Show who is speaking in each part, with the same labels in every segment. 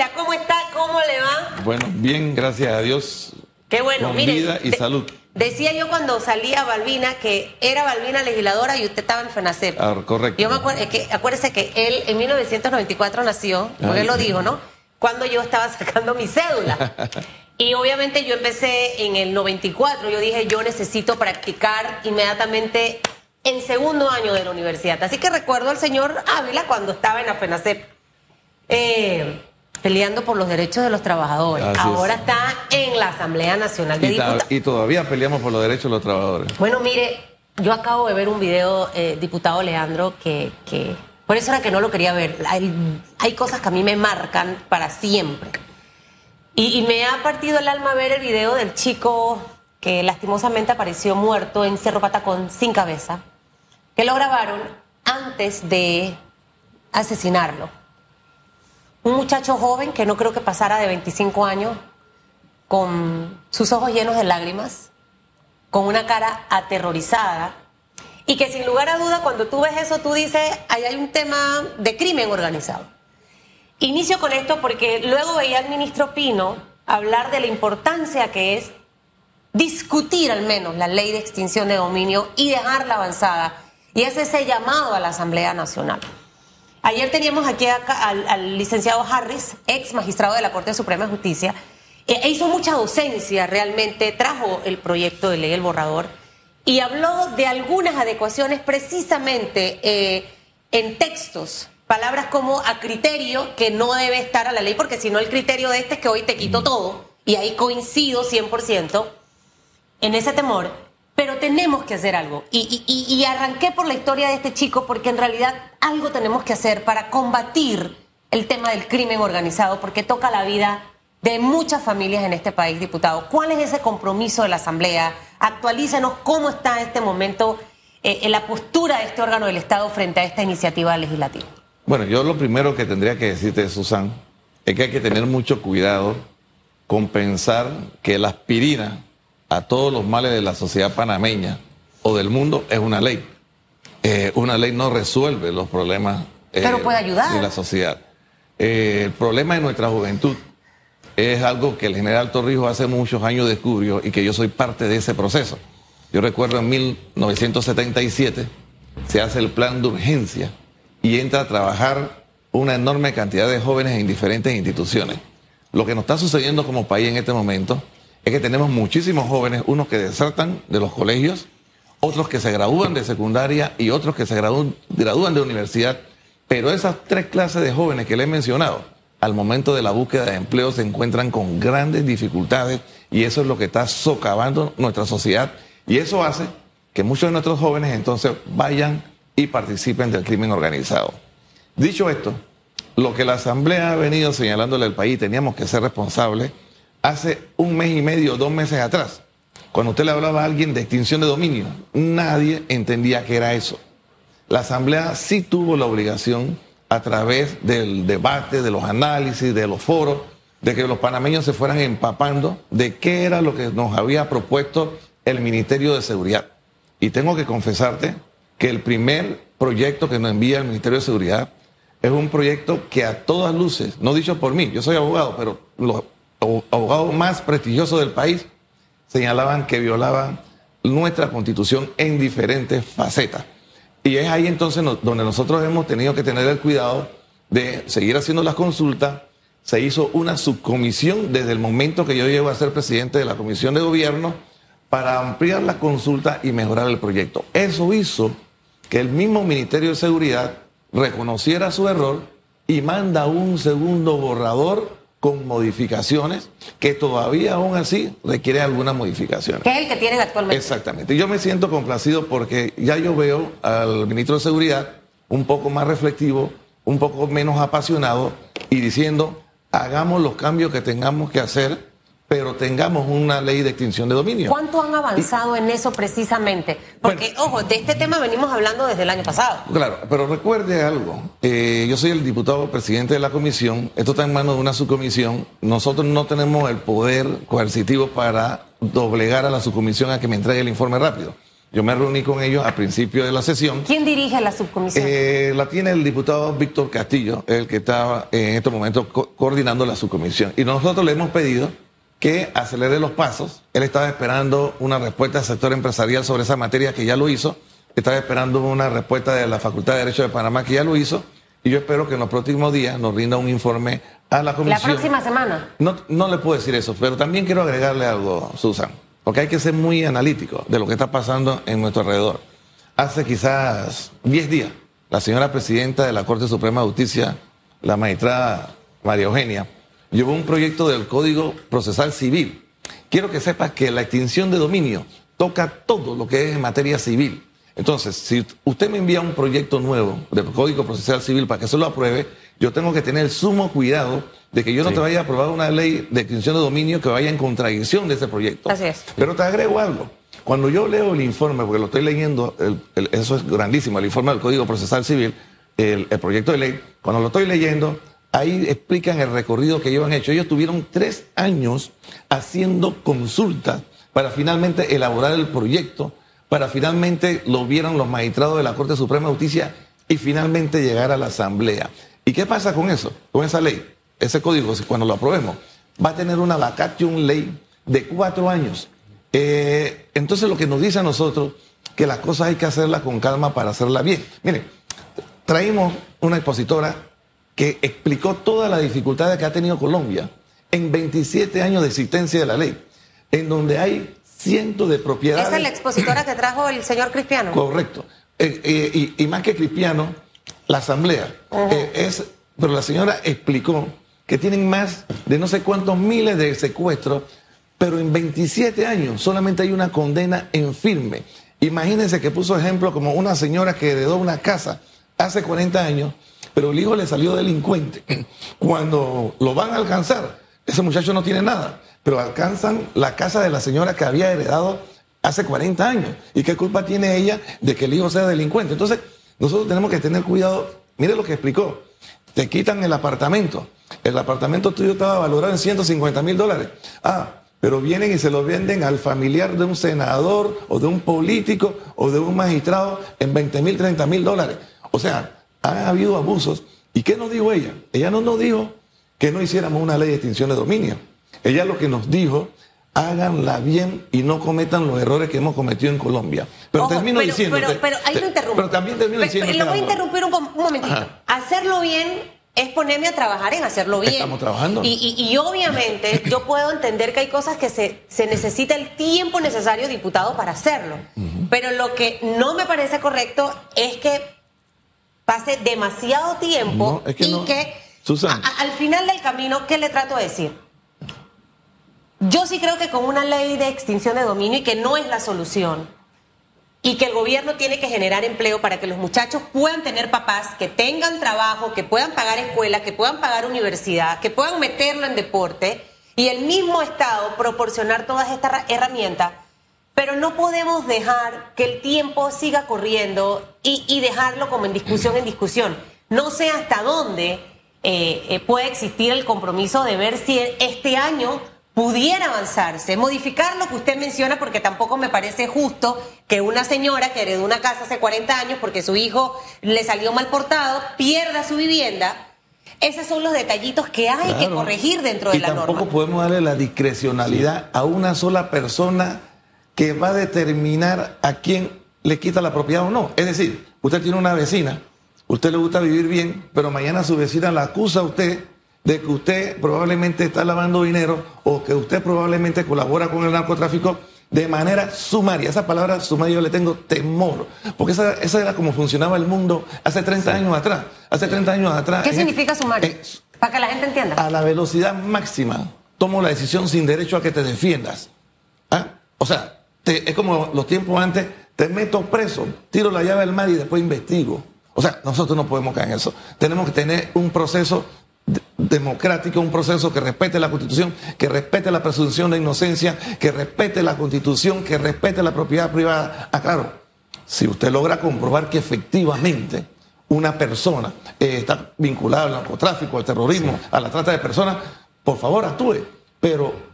Speaker 1: Ávila, ¿cómo está? ¿Cómo le va?
Speaker 2: Bueno, bien, gracias a Dios.
Speaker 1: Qué bueno,
Speaker 2: con
Speaker 1: mire.
Speaker 2: vida y
Speaker 1: de-
Speaker 2: salud.
Speaker 1: Decía yo cuando salía Balbina que era Balbina legisladora y usted estaba en FENACEP.
Speaker 2: Ah, correcto.
Speaker 1: Yo me acuerdo, que, acuérdese que él en 1994 nació, porque él lo dijo, ¿no? Cuando yo estaba sacando mi cédula. y obviamente yo empecé en el 94, yo dije, yo necesito practicar inmediatamente en segundo año de la universidad. Así que recuerdo al señor Ávila cuando estaba en la FENACEP. eh, peleando por los derechos de los trabajadores.
Speaker 2: Así es.
Speaker 1: Ahora está en la Asamblea Nacional de
Speaker 2: Y, ta-
Speaker 1: Diputados.
Speaker 2: y todavía peleamos por los derechos de los trabajadores.
Speaker 1: Bueno, mire, yo acabo de ver un video, eh, diputado Leandro, que, que por eso era que no lo quería ver. Hay, hay cosas que a mí me marcan para siempre. Y, y me ha partido el alma ver el video del chico que lastimosamente apareció muerto en Cerro Patacón sin cabeza, que lo grabaron antes de asesinarlo. Un muchacho joven que no creo que pasara de 25 años, con sus ojos llenos de lágrimas, con una cara aterrorizada y que sin lugar a duda cuando tú ves eso tú dices, ahí hay un tema de crimen organizado. Inicio con esto porque luego veía al ministro Pino hablar de la importancia que es discutir al menos la ley de extinción de dominio y dejarla avanzada. Y es ese llamado a la Asamblea Nacional. Ayer teníamos aquí acá al, al licenciado Harris, ex magistrado de la Corte Suprema de Justicia, e hizo mucha docencia realmente, trajo el proyecto de ley, el borrador, y habló de algunas adecuaciones precisamente eh, en textos, palabras como a criterio que no debe estar a la ley, porque si no el criterio de este es que hoy te quito todo, y ahí coincido 100% en ese temor, pero tenemos que hacer algo. Y, arranqué por la historia de este chico porque en realidad algo tenemos que hacer para combatir el tema del crimen organizado, porque toca la vida de muchas familias en este país, diputado. ¿Cuál es ese compromiso de la Asamblea? Actualícenos cómo está en este momento eh, en la postura de este órgano del Estado frente a esta iniciativa legislativa.
Speaker 2: Bueno, yo lo primero que tendría que decirte, Susan, es que hay que tener mucho cuidado con pensar que la aspirina a todos los males de la sociedad panameña o del mundo es una ley. Eh, una ley no resuelve los problemas eh,
Speaker 1: Pero puede ayudar.
Speaker 2: de la sociedad. Eh, el problema de nuestra juventud es algo que el general Torrijos hace muchos años descubrió y que yo soy parte de ese proceso. Yo recuerdo en 1977 se hace el plan de urgencia y entra a trabajar una enorme cantidad de jóvenes en diferentes instituciones. Lo que nos está sucediendo como país en este momento es que tenemos muchísimos jóvenes, unos que desertan de los colegios, otros que se gradúan de secundaria y otros que se gradúan, gradúan de universidad. Pero esas tres clases de jóvenes que le he mencionado, al momento de la búsqueda de empleo se encuentran con grandes dificultades y eso es lo que está socavando nuestra sociedad y eso hace que muchos de nuestros jóvenes entonces vayan y participen del crimen organizado. Dicho esto, lo que la Asamblea ha venido señalándole al país, teníamos que ser responsables hace un mes y medio, dos meses atrás. Cuando usted le hablaba a alguien de extinción de dominio, nadie entendía qué era eso. La Asamblea sí tuvo la obligación, a través del debate, de los análisis, de los foros, de que los panameños se fueran empapando de qué era lo que nos había propuesto el Ministerio de Seguridad. Y tengo que confesarte que el primer proyecto que nos envía el Ministerio de Seguridad es un proyecto que a todas luces, no dicho por mí, yo soy abogado, pero los abogados más prestigiosos del país señalaban que violaban nuestra constitución en diferentes facetas. Y es ahí entonces donde nosotros hemos tenido que tener el cuidado de seguir haciendo las consultas. Se hizo una subcomisión desde el momento que yo llego a ser presidente de la Comisión de Gobierno para ampliar la consulta y mejorar el proyecto. Eso hizo que el mismo Ministerio de Seguridad reconociera su error y manda un segundo borrador con modificaciones que todavía aún así requiere algunas modificaciones.
Speaker 1: Que es el que tienen actualmente.
Speaker 2: Exactamente. Yo me siento complacido porque ya yo veo al ministro de Seguridad un poco más reflectivo, un poco menos apasionado y diciendo, hagamos los cambios que tengamos que hacer, pero tengamos una ley de extinción de dominio.
Speaker 1: ¿Cuánto han avanzado en eso precisamente? Porque, ojo, de este tema venimos hablando desde el año pasado.
Speaker 2: Claro, pero recuerde algo. eh, yo soy el diputado presidente de la comisión. Esto está en manos de una subcomisión. Nosotros no tenemos el poder coercitivo para doblegar a la subcomisión a que me entregue el informe rápido. Yo me reuní con ellos al principio de la sesión.
Speaker 1: ¿Quién dirige la subcomisión?
Speaker 2: Eh, la tiene el diputado Víctor Castillo, el que estaba en estos momentos coordinando la subcomisión. Y nosotros le hemos pedido que acelere los pasos. Él estaba esperando una respuesta del sector empresarial sobre esa materia que ya lo hizo. Estaba esperando una respuesta de la Facultad de Derecho de Panamá que ya lo hizo. Y yo espero que en los próximos días nos rinda un informe a la comisión.
Speaker 1: ¿La próxima semana?
Speaker 2: No, no le puedo decir eso, pero también quiero agregarle algo, Susan. Porque hay que ser muy analítico de lo que está pasando en nuestro alrededor. Hace quizás 10 días, la señora presidenta de la Corte Suprema de Justicia, la magistrada María Eugenia, llevó un proyecto del Código Procesal Civil. Quiero que sepas que la extinción de dominio toca todo lo que es en materia civil. Entonces, si usted me envía un proyecto nuevo del Código Procesal Civil para que se lo apruebe, yo tengo que tener sumo cuidado de que yo no te vaya a aprobar una ley de extinción de dominio que vaya en contradicción de ese proyecto.
Speaker 1: Así es.
Speaker 2: Pero te agrego algo. Cuando yo leo el informe, porque lo estoy leyendo, eso es grandísimo, el informe del Código Procesal Civil, el, proyecto de ley, cuando lo estoy leyendo, ahí explican el recorrido que ellos han hecho. Ellos tuvieron tres años haciendo consultas para finalmente elaborar el proyecto, para finalmente lo vieran los magistrados de la Corte Suprema de Justicia y finalmente llegar a la Asamblea. ¿Y qué pasa con eso, con esa ley? Ese código, cuando lo aprobemos, va a tener una vacation ley de cuatro años. Eh, entonces lo que nos dice a nosotros, que las cosas hay que hacerlas con calma para hacerlas bien. Miren, traímos una expositora que explicó todas las dificultades que ha tenido Colombia en 27 años de existencia de la ley, en donde hay cientos de propiedades.
Speaker 1: ¿Esa es la expositora que trajo el señor Cristiano?
Speaker 2: Correcto. Eh, eh, y, más que Cristiano, la asamblea. Eh, es, pero la señora explicó que tienen más de no sé cuántos miles de secuestros, pero en 27 años solamente hay una condena en firme. Imagínense que puso ejemplo como una señora que heredó una casa hace 40 años, pero el hijo le salió delincuente. Cuando lo van a alcanzar, ese muchacho no tiene nada, pero alcanzan la casa de la señora que había heredado hace 40 años. ¿Y qué culpa tiene ella de que el hijo sea delincuente? Entonces, nosotros tenemos que tener cuidado. Mire lo que explicó. Te quitan el apartamento. El apartamento tuyo estaba valorado en 150 mil dólares. Ah, pero vienen y se lo venden al familiar de un senador o de un político o de un magistrado en 20 mil, 30 mil dólares. O sea, ha habido abusos. ¿Y qué nos dijo ella? Ella no nos dijo que no hiciéramos una ley de extinción de dominio. Ella lo que nos dijo háganla bien y no cometan los errores que hemos cometido en Colombia. Pero termino diciendo.
Speaker 1: Pero, ahí lo interrumpo.
Speaker 2: Pero también termino diciendo.
Speaker 1: Lo voy a interrumpir un, momentito. Hacerlo bien es ponerme a trabajar en hacerlo bien.
Speaker 2: Estamos trabajando.
Speaker 1: Y, obviamente yo puedo entender que hay cosas que se, se necesita el tiempo necesario, diputado, para hacerlo. Pero lo que no me parece correcto es que pase demasiado tiempo y que al final del camino, ¿qué le trato de decir? Yo sí creo que con una ley de extinción de dominio y que no es la solución, y que el gobierno tiene que generar empleo para que los muchachos puedan tener papás, que tengan trabajo, que puedan pagar escuela, que puedan pagar universidad, que puedan meterlo en deporte y el mismo Estado proporcionar todas estas herramientas. Pero no podemos dejar que el tiempo siga corriendo y, dejarlo como en discusión en discusión. No sé hasta dónde eh, eh, puede existir el compromiso de ver si este año pudiera avanzarse, modificar lo que usted menciona, porque tampoco me parece justo que una señora que heredó una casa hace 40 años porque su hijo le salió mal portado, pierda su vivienda. Esos son los detallitos que hay que corregir dentro de la norma.
Speaker 2: Tampoco podemos darle la discrecionalidad a una sola persona que va a determinar a quién le quita la propiedad o no. Es decir, usted tiene una vecina, usted le gusta vivir bien, pero mañana su vecina la acusa a usted de que usted probablemente está lavando dinero o que usted probablemente colabora con el narcotráfico de manera sumaria. Esa palabra sumaria yo le tengo temor, porque esa, era como funcionaba el mundo hace 30 años atrás. Hace 30 años atrás.
Speaker 1: ¿Qué significa sumario? Para que la gente entienda.
Speaker 2: A la velocidad máxima tomo la decisión sin derecho a que te defiendas. ¿Ah? O sea, es como los tiempos antes, te meto preso, tiro la llave al mar y después investigo. O sea, nosotros no podemos caer en eso. Tenemos que tener un proceso democrático, un proceso que respete la Constitución, que respete la presunción de inocencia, que respete la Constitución, que respete la propiedad privada. Ah, claro, si usted logra comprobar que efectivamente una persona eh, está vinculada al narcotráfico, al terrorismo, a la trata de personas, por favor actúe. Pero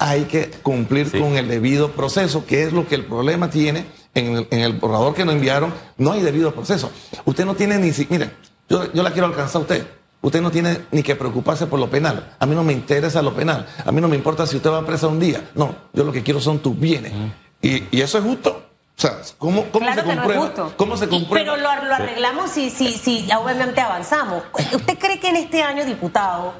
Speaker 2: hay que cumplir con el debido proceso, que es lo que el problema tiene en el, borrador que nos enviaron, no hay debido proceso. Usted no tiene ni siquiera, mire, yo, yo la quiero alcanzar a usted. Usted no tiene ni que preocuparse por lo penal. A mí no me interesa lo penal. A mí no me importa si usted va a presa un día. No, yo lo que quiero son tus bienes. y, y, eso es justo. O sea, ¿cómo, cómo se comprueba? ¿Cómo se comprueba?
Speaker 1: pero lo, arreglamos si, si, si obviamente avanzamos. ¿Usted cree que en este año, diputado,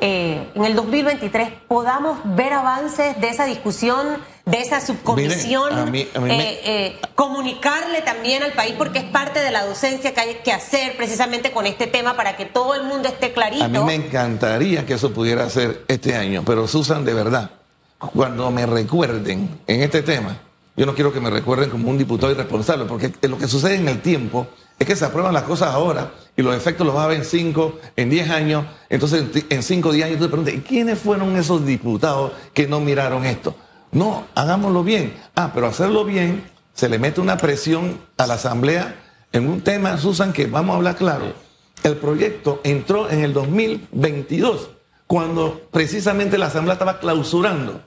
Speaker 1: eh, en el 2023 podamos ver avances de esa discusión, de esa subcomisión, eh, eh, comunicarle también al país, porque es parte de la docencia que hay que hacer precisamente con este tema para que todo el mundo esté clarito.
Speaker 2: A mí me encantaría que eso pudiera ser este año, pero Susan, de verdad, cuando me recuerden en este tema, yo no quiero que me recuerden como un diputado irresponsable, porque lo que sucede en el tiempo es que se aprueban las cosas ahora y los efectos los va a ver en 5, en 10 años. Entonces, en 5 o 10 años tú te preguntas, ¿quiénes fueron esos diputados que no miraron esto? No, hagámoslo bien. Ah, pero hacerlo bien, se le mete una presión a la Asamblea en un tema, Susan, que vamos a hablar claro. El proyecto entró en el 2022, cuando precisamente la Asamblea estaba clausurando.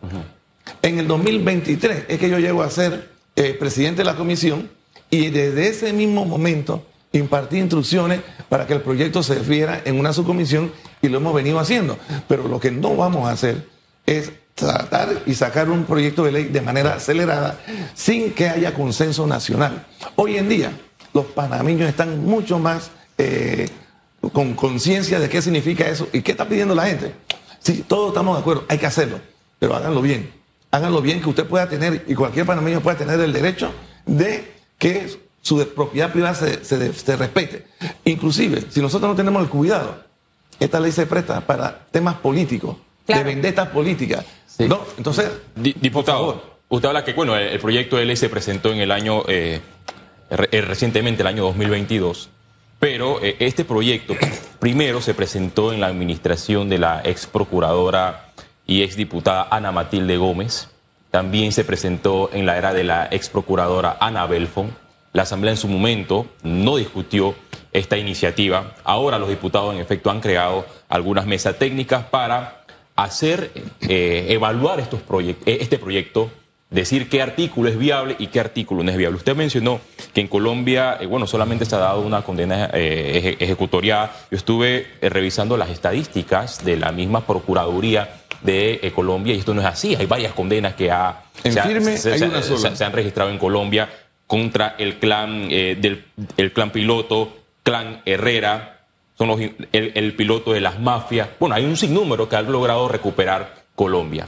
Speaker 2: En el 2023 es que yo llego a ser eh, presidente de la comisión y desde ese mismo momento impartí instrucciones para que el proyecto se defiera en una subcomisión y lo hemos venido haciendo. Pero lo que no vamos a hacer es tratar y sacar un proyecto de ley de manera acelerada sin que haya consenso nacional. Hoy en día los panameños están mucho más eh, con conciencia de qué significa eso y qué está pidiendo la gente. Sí, todos estamos de acuerdo, hay que hacerlo, pero háganlo bien háganlo bien, que usted pueda tener, y cualquier panameño pueda tener el derecho de que su propiedad privada se, respete. Inclusive, si nosotros no tenemos el cuidado, esta ley se presta para temas políticos, de vendetas políticas. ¿no? Entonces,
Speaker 3: diputado, usted habla que, bueno, el, proyecto de ley se presentó en el año, eh, eh, recientemente, el año 2022. Pero eh, este proyecto primero se presentó en la administración de la ex procuradora y exdiputada Ana Matilde Gómez. También se presentó en la era de la ex procuradora Ana Belfon. La Asamblea en su momento no discutió esta iniciativa. Ahora los diputados en efecto han creado algunas mesas técnicas para hacer, eh, evaluar estos eh, este proyecto, decir qué artículo es viable y qué artículo no es viable. Usted mencionó que en Colombia, eh, bueno, solamente se ha dado una condena ejecutoriada. Yo estuve revisando las estadísticas de la misma Procuraduría de eh, Colombia y esto no es así. Hay varias condenas que ha,
Speaker 2: se,
Speaker 3: han registrado en Colombia contra el clan eh, del el clan piloto, clan Herrera, son los, el, piloto de las mafias. Bueno, hay un sinnúmero que ha logrado recuperar Colombia.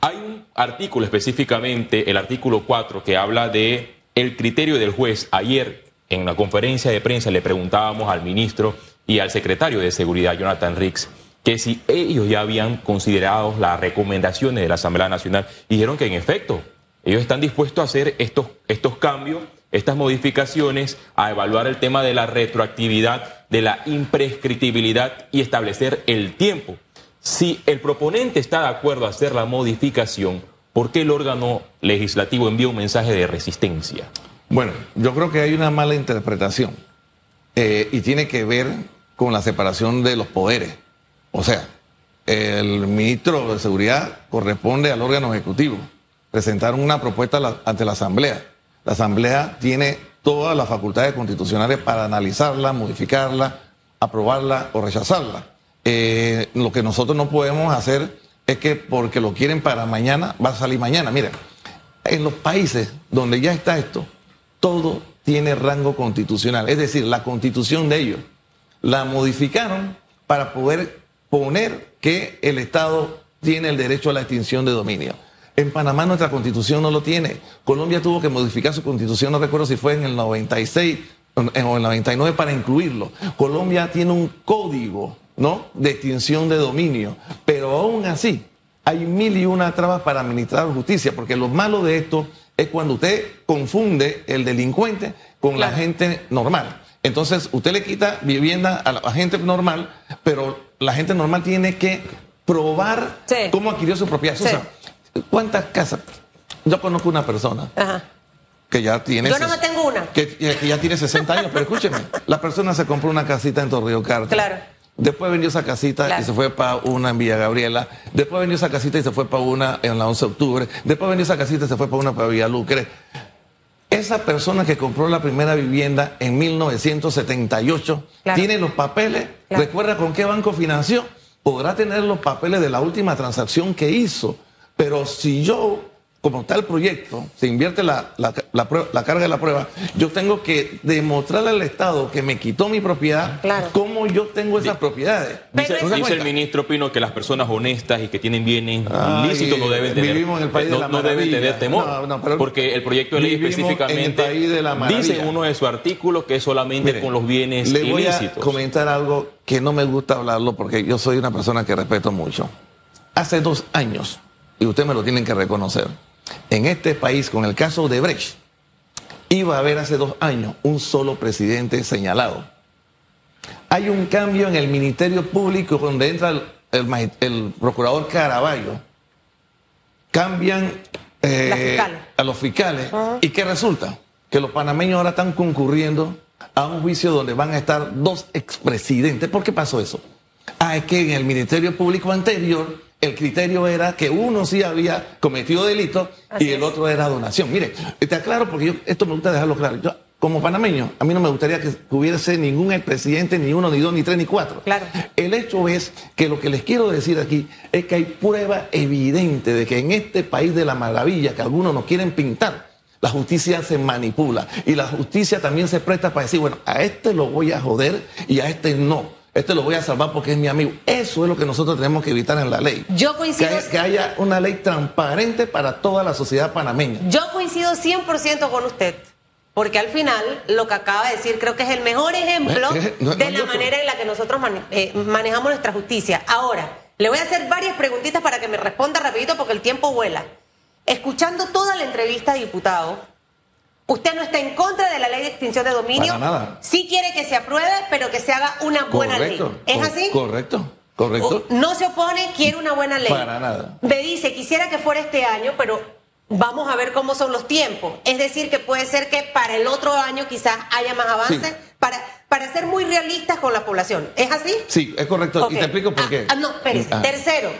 Speaker 3: Hay un artículo específicamente, el artículo 4, que habla de el criterio del juez. Ayer en la conferencia de prensa le preguntábamos al ministro y al secretario de Seguridad, Jonathan Ricks, que si ellos ya habían considerado las recomendaciones de la Asamblea Nacional, dijeron que en efecto, ellos están dispuestos a hacer estos, estos cambios, estas modificaciones, a evaluar el tema de la retroactividad, de la imprescriptibilidad y establecer el tiempo. Si el proponente está de acuerdo a hacer la modificación, ¿por qué el órgano legislativo envía un mensaje de resistencia?
Speaker 2: Bueno, yo creo que hay una mala interpretación eh, y tiene que ver con la separación de los poderes. O sea, el ministro de Seguridad corresponde al órgano ejecutivo. Presentaron una propuesta ante la Asamblea. La Asamblea tiene todas las facultades constitucionales para analizarla, modificarla, aprobarla o rechazarla. Eh, lo que nosotros no podemos hacer es que porque lo quieren para mañana, va a salir mañana. Mira, en los países donde ya está esto, todo tiene rango constitucional. Es decir, la constitución de ellos la modificaron para poder poner que el Estado tiene el derecho a la extinción de dominio. En Panamá nuestra constitución no lo tiene. Colombia tuvo que modificar su constitución, no recuerdo si fue en el 96 o en el 99 para incluirlo. Colombia tiene un código, ¿no? De extinción de dominio, pero aún así hay mil y una trabas para administrar justicia, porque lo malo de esto es cuando usted confunde el delincuente con la gente normal. Entonces, usted le quita vivienda a la gente normal, pero la gente normal tiene que probar cómo adquirió su propiedad. ¿cuántas casas? Yo conozco una persona que ya tiene...
Speaker 1: Yo no me tengo una.
Speaker 2: Que, ya tiene 60 años, pero escúcheme, la persona se compró una casita en Torrio Carta.
Speaker 1: Claro.
Speaker 2: Después vendió esa casita y se fue para una en Villa Gabriela. Después vendió esa casita y se fue para una en la 11 de octubre. Después vendió esa casita y se fue para una para Villa Lucre. Esa persona que compró la primera vivienda en 1978
Speaker 1: Claro.
Speaker 2: tiene los papeles,
Speaker 1: Claro.
Speaker 2: recuerda con qué banco financió, podrá tener los papeles de la última transacción que hizo, pero si yo, como está el proyecto, se invierte la, la- la prueba- la carga de la prueba, yo tengo que demostrarle al Estado que me quitó mi propiedad,
Speaker 1: Claro.
Speaker 2: cómo yo tengo esas propiedades.
Speaker 3: Dice,
Speaker 1: Pero
Speaker 2: ¿No se
Speaker 3: dice el ministro Pino que las personas honestas y que tienen bienes
Speaker 2: Ay,
Speaker 3: ilícitos no deben tener,
Speaker 2: vivimos en el país de
Speaker 3: no,
Speaker 2: la
Speaker 3: no deben tener temor.
Speaker 2: No, no, pero
Speaker 3: porque el proyecto de ley
Speaker 2: vivimos en el
Speaker 3: específicamente
Speaker 2: país de la maravilla.
Speaker 3: dice en uno de sus artículos que es solamente
Speaker 2: Mire,
Speaker 3: con los bienes
Speaker 2: le voy
Speaker 3: ilícitos.
Speaker 2: a comentar algo que no me gusta hablarlo porque yo soy una persona que respeto mucho. Hace dos años, y ustedes me lo tienen que reconocer, en este país, con el caso de Brecht, iba a haber hace dos años un solo presidente señalado. Hay un cambio en el Ministerio Público donde entra el, el magi- el procurador Caraballo. Cambian eh, a los fiscales. ¿Y qué resulta? Que los panameños ahora están concurriendo a un juicio donde van a estar dos expresidentes. ¿Por qué pasó eso? Ah, es que en el Ministerio Público anterior el criterio era que uno sí había cometido delito
Speaker 1: Así
Speaker 2: y el
Speaker 1: es.
Speaker 2: otro era donación. Mire, te aclaro porque yo, esto me gusta dejarlo claro. Yo, como panameño, a mí no me gustaría que hubiese ningún expresidente, ni uno, ni dos, ni tres, ni cuatro.
Speaker 1: Claro.
Speaker 2: El hecho es que lo que les quiero decir aquí es que hay prueba evidente de que en este país de la maravilla que algunos nos quieren pintar, la justicia se manipula y la justicia también se presta para decir, bueno, a este lo voy a joder y a este no. Este lo voy a salvar porque es mi amigo. Eso es lo que nosotros tenemos que evitar en la ley.
Speaker 1: Yo
Speaker 2: Que,
Speaker 1: coincido,
Speaker 2: hay- que haya una ley transparente para toda la sociedad panameña.
Speaker 1: yo coincido 100% con usted. Porque al final, lo que acaba de decir, creo que es el mejor ejemplo
Speaker 2: Eh, eh, no-
Speaker 1: de
Speaker 2: no,
Speaker 1: la manera en la que nosotros mane- eh, manejamos nuestra justicia. Ahora, le voy a hacer varias preguntitas para que me responda rapidito porque el tiempo vuela. Escuchando toda la entrevista, diputado, usted no está en contra de la ley de extinción de dominio.
Speaker 2: Para nada.
Speaker 1: Sí quiere que se apruebe, pero que se haga una buena
Speaker 2: correcto.
Speaker 1: ley. ¿Es así?
Speaker 2: Correcto, correcto.
Speaker 1: O- No se opone, quiere una buena ley.
Speaker 2: Para nada.
Speaker 1: Me dice, quisiera que fuera este año, pero vamos a ver cómo son los tiempos. Es decir, que puede ser que para el otro año quizás haya más avance,
Speaker 2: Sí.
Speaker 1: para, para ser muy realistas con la población. ¿Es así?
Speaker 2: Sí, es correcto. Y te explico por
Speaker 1: Ah,
Speaker 2: qué.
Speaker 1: ah, no, espérese.
Speaker 2: Ah.
Speaker 1: Tercero,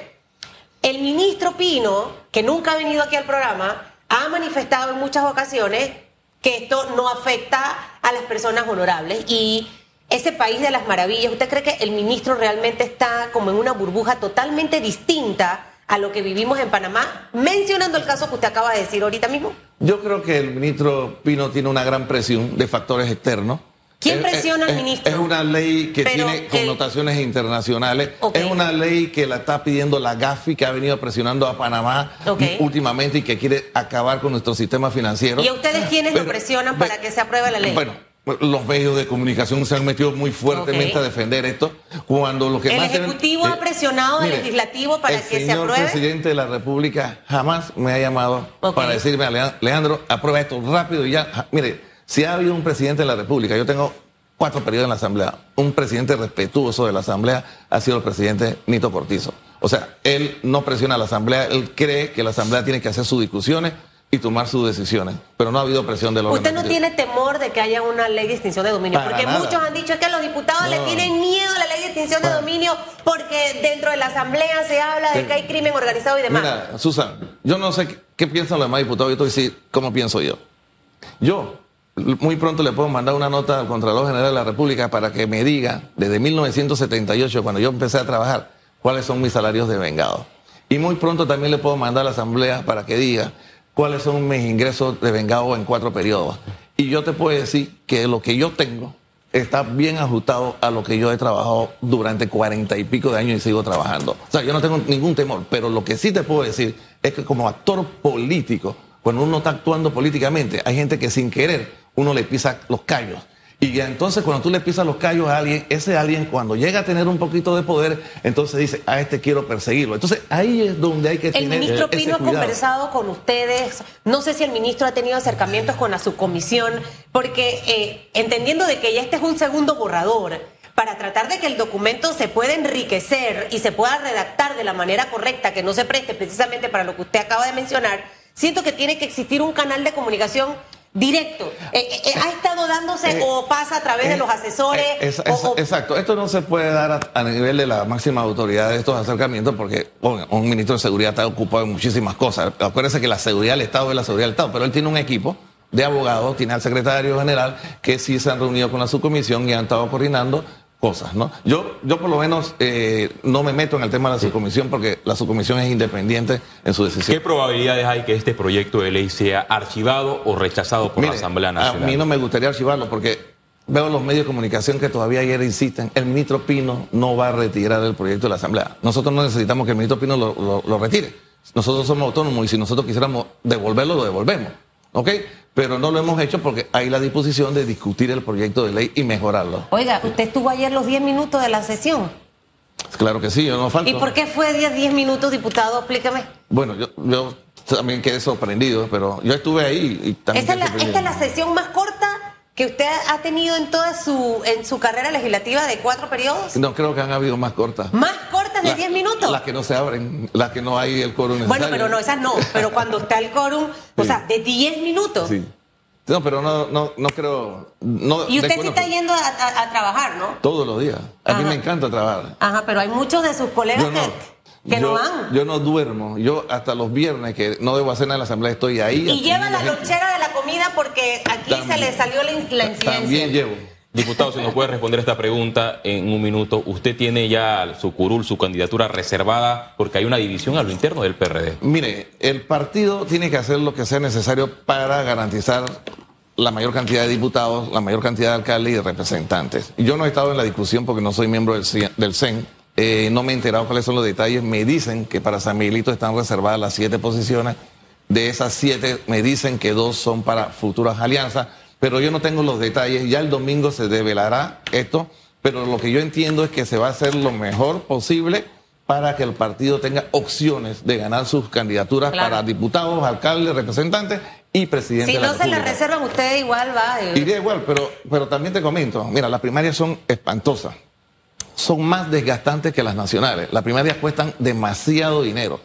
Speaker 1: el ministro Pino, que nunca ha venido aquí al programa, ha manifestado en muchas ocasiones que esto no afecta a las personas honorables y ese país de las maravillas, ¿usted cree que el ministro realmente está como en una burbuja totalmente distinta a lo que vivimos en Panamá? Mencionando el caso que usted acaba de decir ahorita mismo.
Speaker 2: Yo creo que el ministro Pino tiene una gran presión de factores externos.
Speaker 1: ¿Quién
Speaker 2: Es-
Speaker 1: presiona al
Speaker 2: es-
Speaker 1: ministro?
Speaker 2: Es una ley que
Speaker 1: Pero
Speaker 2: tiene
Speaker 1: el-
Speaker 2: connotaciones internacionales. Es una ley que la está pidiendo la GAFI, que ha venido presionando a Panamá últimamente y que quiere acabar con nuestro sistema financiero.
Speaker 1: ¿Y a ustedes quiénes lo presionan para que se apruebe la ley?
Speaker 2: Bueno, los medios de comunicación se han metido muy fuertemente a defender esto. Cuando lo que
Speaker 1: ¿El
Speaker 2: más
Speaker 1: Ejecutivo ha
Speaker 2: Eh,
Speaker 1: presionado al
Speaker 2: mire,
Speaker 1: Legislativo para
Speaker 2: el
Speaker 1: que se
Speaker 2: señor
Speaker 1: apruebe?
Speaker 2: presidente de la República jamás me ha llamado para decirme, "Alea- Leandro, aprueba esto rápido y ya. Mire, si ha habido un presidente de la República, yo tengo cuatro periodos en la Asamblea, un presidente respetuoso de la Asamblea ha sido el presidente Nito Cortizo. O sea, él no presiona a la Asamblea, él cree que la Asamblea tiene que hacer sus discusiones y tomar sus decisiones, pero no ha habido presión de los
Speaker 1: ¿Usted no tiene temor de que haya una ley de extinción de dominio?
Speaker 2: Para
Speaker 1: porque
Speaker 2: nada.
Speaker 1: muchos han dicho que los diputados le
Speaker 2: No.
Speaker 1: tienen miedo a la ley de extinción de dominio porque dentro de la asamblea se habla de que hay crimen organizado y demás.
Speaker 2: Mira, Susan, yo no sé qué, qué piensan los demás diputados, yo te voy a decir cómo pienso yo. Yo muy pronto le puedo mandar una nota al Contralor General de la República para que me diga, desde 1978, cuando yo empecé a trabajar, cuáles son mis salarios de vengado. Y muy pronto también le puedo mandar a la Asamblea para que diga cuáles son mis ingresos de vengado en cuatro periodos. Y yo te puedo decir que lo que yo tengo está bien ajustado a lo que yo he trabajado durante cuarenta y pico de años y sigo trabajando. O sea, yo no tengo ningún temor, pero lo que sí te puedo decir es que como actor político, cuando uno está actuando políticamente, hay gente que sin querer uno le pisa los callos. Y ya entonces cuando tú le pisas los callos a alguien, ese alguien cuando llega a tener un poquito de poder, entonces dice, a este quiero perseguirlo. Entonces ahí es donde hay que
Speaker 1: El
Speaker 2: tener
Speaker 1: ministro
Speaker 2: ese
Speaker 1: Pino ha conversado con ustedes. No sé si el ministro ha tenido acercamientos con la subcomisión, porque eh, entendiendo de que ya este es un segundo borrador, para tratar de que el documento se pueda enriquecer y se pueda redactar de la manera correcta, que no se preste precisamente para lo que usted acaba de mencionar, siento que tiene que existir un canal de comunicación directo. Eh, eh, ¿Ha estado dándose
Speaker 2: Eh,
Speaker 1: o pasa a través de los asesores?
Speaker 2: Eh, es-
Speaker 1: o-
Speaker 2: es-
Speaker 1: o-
Speaker 2: exacto, esto no se puede dar a, a nivel de la máxima autoridad de estos acercamientos porque bueno, un ministro de seguridad está ocupado en muchísimas cosas. Acuérdense que la seguridad del Estado es la seguridad del Estado, pero él tiene un equipo, de abogados, tiene al secretario general, que sí se han reunido con la subcomisión y han estado coordinando cosas, ¿no? Yo, yo por lo menos eh, no me meto en el tema de la subcomisión porque la subcomisión es independiente en su decisión.
Speaker 3: ¿Qué probabilidades hay que este proyecto de ley sea archivado o rechazado por la Asamblea Nacional?
Speaker 2: A mí no me gustaría archivarlo porque veo los medios de comunicación que todavía ayer insisten, el ministro Pino no va a retirar el proyecto de la Asamblea. Nosotros no necesitamos que el ministro Pino lo, lo retire. Nosotros somos autónomos y si nosotros quisiéramos devolverlo, lo devolvemos. ¿Ok? Pero no lo hemos hecho porque hay la disposición de discutir el proyecto de ley y mejorarlo.
Speaker 1: Oiga, ¿usted estuvo ayer los 10 minutos de la sesión?
Speaker 2: Claro que sí, yo no falto.
Speaker 1: ¿Y por qué fue 10, 10 minutos, diputado? Explícame.
Speaker 2: Bueno, yo, yo también quedé sorprendido, pero yo estuve ahí y también.
Speaker 1: ¿Esta es, la, ¿Esta es la sesión más corta que usted ha tenido en toda su, en su carrera legislativa de cuatro periodos?
Speaker 2: No, creo que han habido más cortas.
Speaker 1: ¿Más cortas de 10 minutos?
Speaker 2: Las que no se abren, las que no hay el quórum necesario.
Speaker 1: Bueno, pero no, esas no. Pero cuando está el quórum, o sea, de 10 minutos.
Speaker 2: Sí. No, pero no, no, no creo. No,
Speaker 1: y usted sí está yendo a, trabajar, ¿no?
Speaker 2: Todos los días. A mí me encanta trabajar.
Speaker 1: Ajá, pero hay muchos de sus colegas que que
Speaker 2: yo,
Speaker 1: no van.
Speaker 2: Yo no duermo. Yo hasta los viernes que no debo hacer nada en la asamblea estoy ahí.
Speaker 1: Y lleva la lonchera de la comida porque aquí se le salió la, la incidencia.
Speaker 2: También llevo.
Speaker 3: Diputado, si nos puede responder esta pregunta en un minuto. ¿Usted tiene ya su curul, su candidatura reservada porque hay una división a lo interno del PRD?
Speaker 2: Mire, el partido tiene que hacer lo que sea necesario para garantizar la mayor cantidad de diputados, la mayor cantidad de alcaldes y de representantes. Yo no he estado en la discusión porque no soy miembro del CEN eh, no me he enterado cuáles son los detalles. Me dicen que para San Miguelito están reservadas las siete posiciones. De esas siete me dicen que dos son para futuras alianzas, pero yo no tengo los detalles. Ya el domingo se develará esto, pero lo que yo entiendo es que se va a hacer lo mejor posible para que el partido tenga opciones de ganar sus candidaturas para diputados, alcaldes, representantes y presidente
Speaker 1: si
Speaker 2: de la
Speaker 1: no se le reservan, usted igual va.
Speaker 2: Iría igual, pero, pero también te comento, mira, las primarias son espantosas son más desgastantes que las nacionales. Las primarias cuestan demasiado dinero.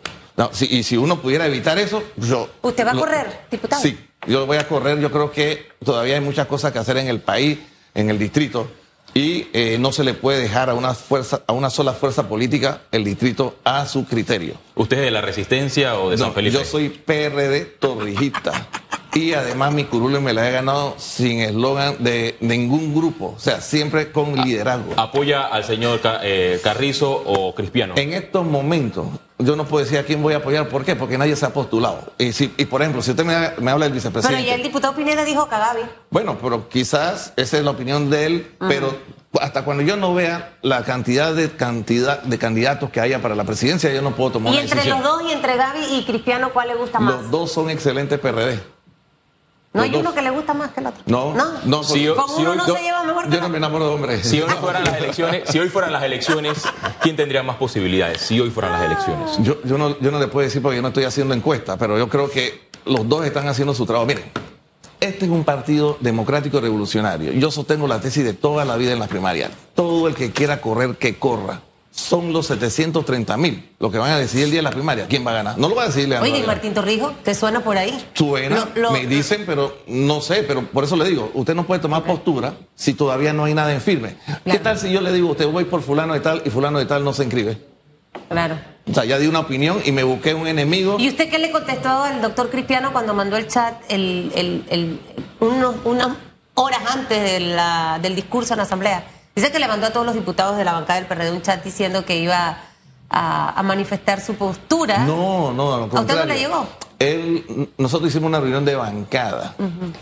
Speaker 2: Y si uno pudiera evitar eso, yo...
Speaker 1: ¿Usted va a correr, diputado?
Speaker 2: Sí, yo voy a correr. Yo creo que todavía hay muchas cosas que hacer en el país, en el distrito, y eh, no se le puede dejar a una, fuerza, a una sola fuerza política el distrito a su criterio.
Speaker 3: ¿Usted es de la Resistencia o de San Felipe?
Speaker 2: Yo soy PRD torrijista. Y además mi curul me la he ganado sin eslogan de ningún grupo, o sea, siempre con liderazgo.
Speaker 3: ¿Apoya al señor eh, Carrizo o Cristiano?
Speaker 2: En estos momentos, yo no puedo decir a quién voy a apoyar, ¿por qué? Porque nadie se ha postulado. Y, si, y por ejemplo, si usted me, habla del vicepresidente...
Speaker 1: Pero y el diputado Pineda dijo Cagavi.
Speaker 2: Bueno, pero quizás esa es la opinión de él, pero hasta cuando yo no vea la cantidad de cantidad de candidatos que haya para la presidencia, yo no puedo tomar
Speaker 1: ¿Y entre los dos, y entre Gaby y Cristiano, cuál le gusta más?
Speaker 2: Los dos son excelentes PRD.
Speaker 1: No hay uno que le gusta más que el otro.
Speaker 2: No, no. no
Speaker 1: si Con uno no, se lleva mejor
Speaker 2: que Yo no me enamoro de hombres.
Speaker 3: Si hoy fueran las elecciones, si hoy fueran las elecciones, ¿quién tendría más posibilidades? Si hoy fueran las elecciones.
Speaker 2: Yo, yo, no, yo no le puedo decir porque yo no estoy haciendo encuesta, pero yo creo que los dos están haciendo su trabajo. Miren, este es un partido democrático revolucionario. Yo sostengo la tesis de toda la vida en las primarias. Todo el que quiera correr, que corra son los 730 mil los que van a decidir el día de la primaria. ¿Quién va a ganar? No lo va a decir Leandro.
Speaker 1: Oye, ¿y Martín Torrijos? ¿Te suena por ahí?
Speaker 2: Suena, me dicen, pero no sé, pero por eso le digo, usted no puede tomar postura si todavía no hay nada en firme. ¿Qué tal si yo le digo, usted voy por fulano de tal y fulano de tal no se inscribe?
Speaker 1: Claro.
Speaker 2: O sea, ya di una opinión y me busqué un enemigo.
Speaker 1: ¿Y usted qué le contestó al doctor Cristiano cuando mandó el chat el, unas horas antes del discurso en la Asamblea? Dice que le mandó a todos los diputados de la bancada del PRD un chat diciendo que iba a, manifestar su postura.
Speaker 2: No, no,
Speaker 1: ¿A usted no le llegó?
Speaker 2: Él, nosotros hicimos una reunión de bancada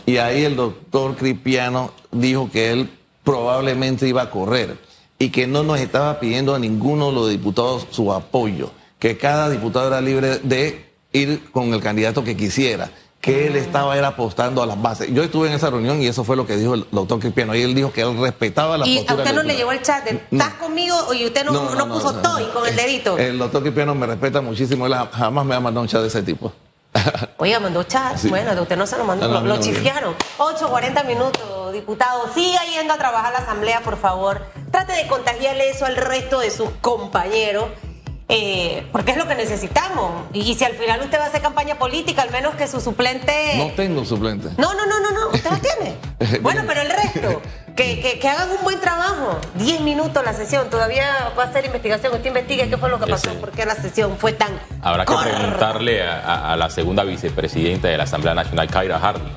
Speaker 2: y ahí el doctor Cripiano dijo que él probablemente iba a correr y que no nos estaba pidiendo a ninguno de los diputados su apoyo, que cada diputado era libre de ir con el candidato que quisiera que él estaba era apostando a las bases. Yo estuve en esa reunión y eso fue lo que dijo el doctor Cristiano. Y él dijo que él respetaba la
Speaker 1: ¿Y a usted no le llegó el chat de ¿estás conmigo? Y usted no, puso estoy con el dedito.
Speaker 2: El doctor Cristiano me respeta muchísimo. Él jamás me ha mandado un chat de ese tipo.
Speaker 1: Oiga, mandó chat. Bueno, de usted no se lo mandó. lo, chifiaron. 8, 40 minutos, diputado. Siga yendo a trabajar a la asamblea, por favor. Trate de contagiarle eso al resto de sus compañeros. Eh, porque es lo que necesitamos. Y, si al final usted va a hacer campaña política, al menos que su suplente...
Speaker 2: No tengo suplente.
Speaker 1: No, no, no, no, no, usted lo tiene. bueno, pero el resto, que, que, hagan un buen trabajo. Diez minutos la sesión, todavía va a hacer investigación. Usted investigue qué fue lo que pasó, por qué la sesión fue tan...
Speaker 3: Habrá que preguntarle a, la segunda vicepresidenta de la Asamblea Nacional, Kyra Hardy.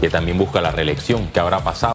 Speaker 3: que también busca la reelección. ¿Qué habrá pasado?